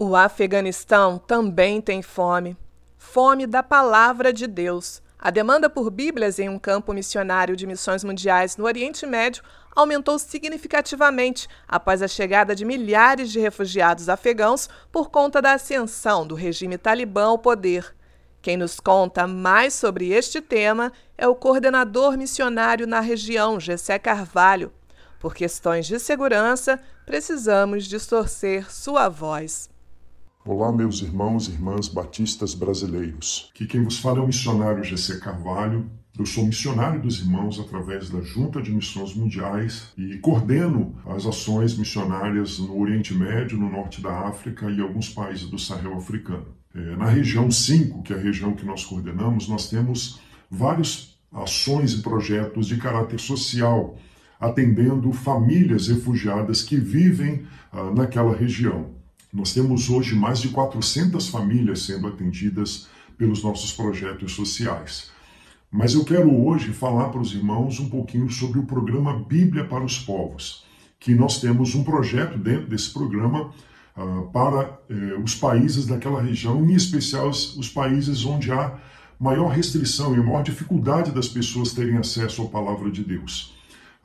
O Afeganistão também tem fome. Fome da palavra de Deus. A demanda por Bíblias em um campo missionário de missões mundiais no Oriente Médio aumentou significativamente após a chegada de milhares de refugiados afegãos por conta da ascensão do regime talibã ao poder. Quem nos conta mais sobre este tema é o coordenador missionário na região, Gessé Carvalho. Por questões de segurança, precisamos distorcer sua voz. Olá, meus irmãos e irmãs batistas brasileiros. Aqui quem vos fala é o missionário GC Carvalho. Eu sou missionário dos irmãos através da Junta de Missões Mundiais e coordeno as ações missionárias no Oriente Médio, no Norte da África e alguns países do Sahel africano. É, na região 5, que é a região que nós coordenamos, nós temos várias ações e projetos de caráter social, atendendo famílias refugiadas que vivem ah, naquela região. Nós temos hoje mais de 400 famílias sendo atendidas pelos nossos projetos sociais. Mas eu quero hoje falar para os irmãos um pouquinho sobre o programa Bíblia para os Povos, que nós temos um projeto dentro desse programa uh, para uh, os países daquela região, em especial os, os países onde há maior restrição e maior dificuldade das pessoas terem acesso à palavra de Deus.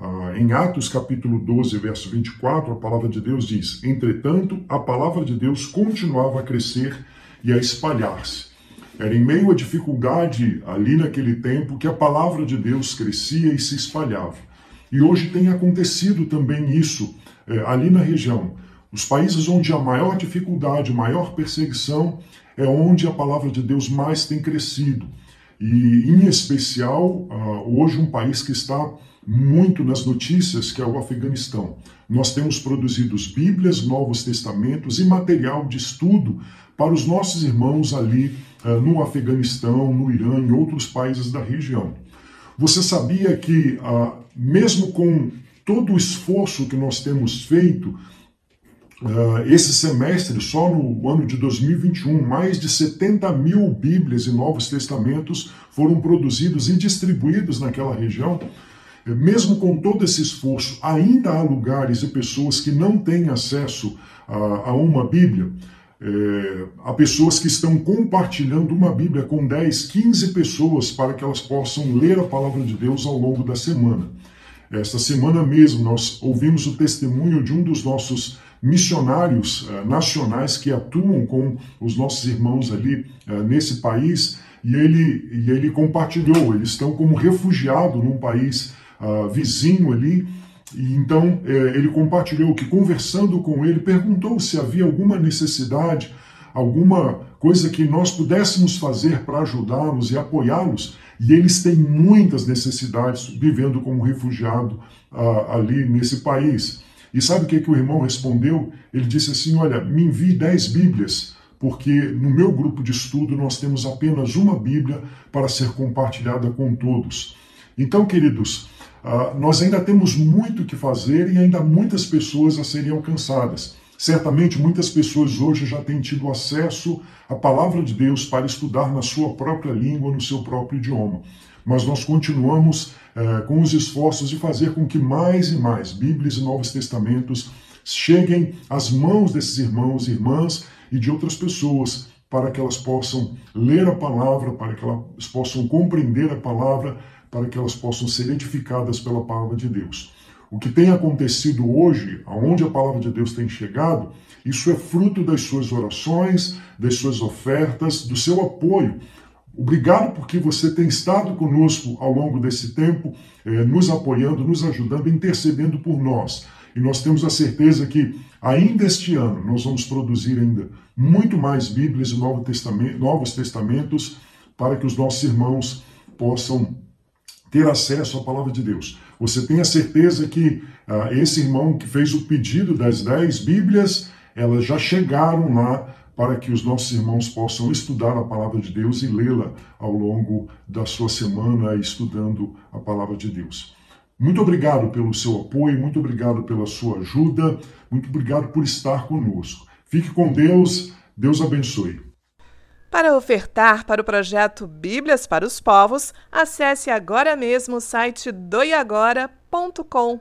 Ah, em Atos capítulo 12, verso 24, a palavra de Deus diz: Entretanto, a palavra de Deus continuava a crescer e a espalhar-se. Era em meio à dificuldade ali naquele tempo que a palavra de Deus crescia e se espalhava. E hoje tem acontecido também isso é, ali na região. Os países onde há maior dificuldade, maior perseguição, é onde a palavra de Deus mais tem crescido. E, em especial, ah, hoje, um país que está muito nas notícias, que é o Afeganistão. Nós temos produzido Bíblias, Novos Testamentos e material de estudo para os nossos irmãos ali uh, no Afeganistão, no Irã e outros países da região. Você sabia que, uh, mesmo com todo o esforço que nós temos feito, esse semestre, só no ano de 2021, mais de 70 mil Bíblias e Novos Testamentos foram produzidos e distribuídos naquela região. Mesmo com todo esse esforço, ainda há lugares e pessoas que não têm acesso a, a uma Bíblia. É, há pessoas que estão compartilhando uma Bíblia com 10, 15 pessoas para que elas possam ler a palavra de Deus ao longo da semana. Esta semana mesmo nós ouvimos o testemunho de um dos nossos missionários uh, nacionais que atuam com os nossos irmãos ali uh, nesse país e ele, e ele compartilhou. Eles estão como refugiados num país uh, vizinho ali. E então é, ele compartilhou que, conversando com ele, perguntou se havia alguma necessidade, alguma coisa que nós pudéssemos fazer para ajudá-los e apoiá-los. E eles têm muitas necessidades vivendo como refugiado uh, ali nesse país. E sabe o que, que o irmão respondeu? Ele disse assim: Olha, me envie dez Bíblias, porque no meu grupo de estudo nós temos apenas uma Bíblia para ser compartilhada com todos. Então, queridos, Uh, nós ainda temos muito que fazer e ainda muitas pessoas a serem alcançadas. Certamente muitas pessoas hoje já têm tido acesso à palavra de Deus para estudar na sua própria língua, no seu próprio idioma. Mas nós continuamos uh, com os esforços de fazer com que mais e mais Bíblias e Novos Testamentos cheguem às mãos desses irmãos e irmãs e de outras pessoas para que elas possam ler a palavra, para que elas possam compreender a palavra, para que elas possam ser edificadas pela palavra de Deus. O que tem acontecido hoje, aonde a palavra de Deus tem chegado, isso é fruto das suas orações, das suas ofertas, do seu apoio. Obrigado porque você tem estado conosco ao longo desse tempo, eh, nos apoiando, nos ajudando, intercedendo por nós. E nós temos a certeza que ainda este ano nós vamos produzir ainda muito mais Bíblias e Novos Testamentos para que os nossos irmãos possam ter acesso à palavra de Deus. Você tem a certeza que uh, esse irmão que fez o pedido das dez Bíblias, elas já chegaram lá para que os nossos irmãos possam estudar a palavra de Deus e lê-la ao longo da sua semana, estudando a palavra de Deus. Muito obrigado pelo seu apoio, muito obrigado pela sua ajuda, muito obrigado por estar conosco. Fique com Deus, Deus abençoe. Para ofertar para o projeto Bíblias para os Povos, acesse agora mesmo o site doiagora.com.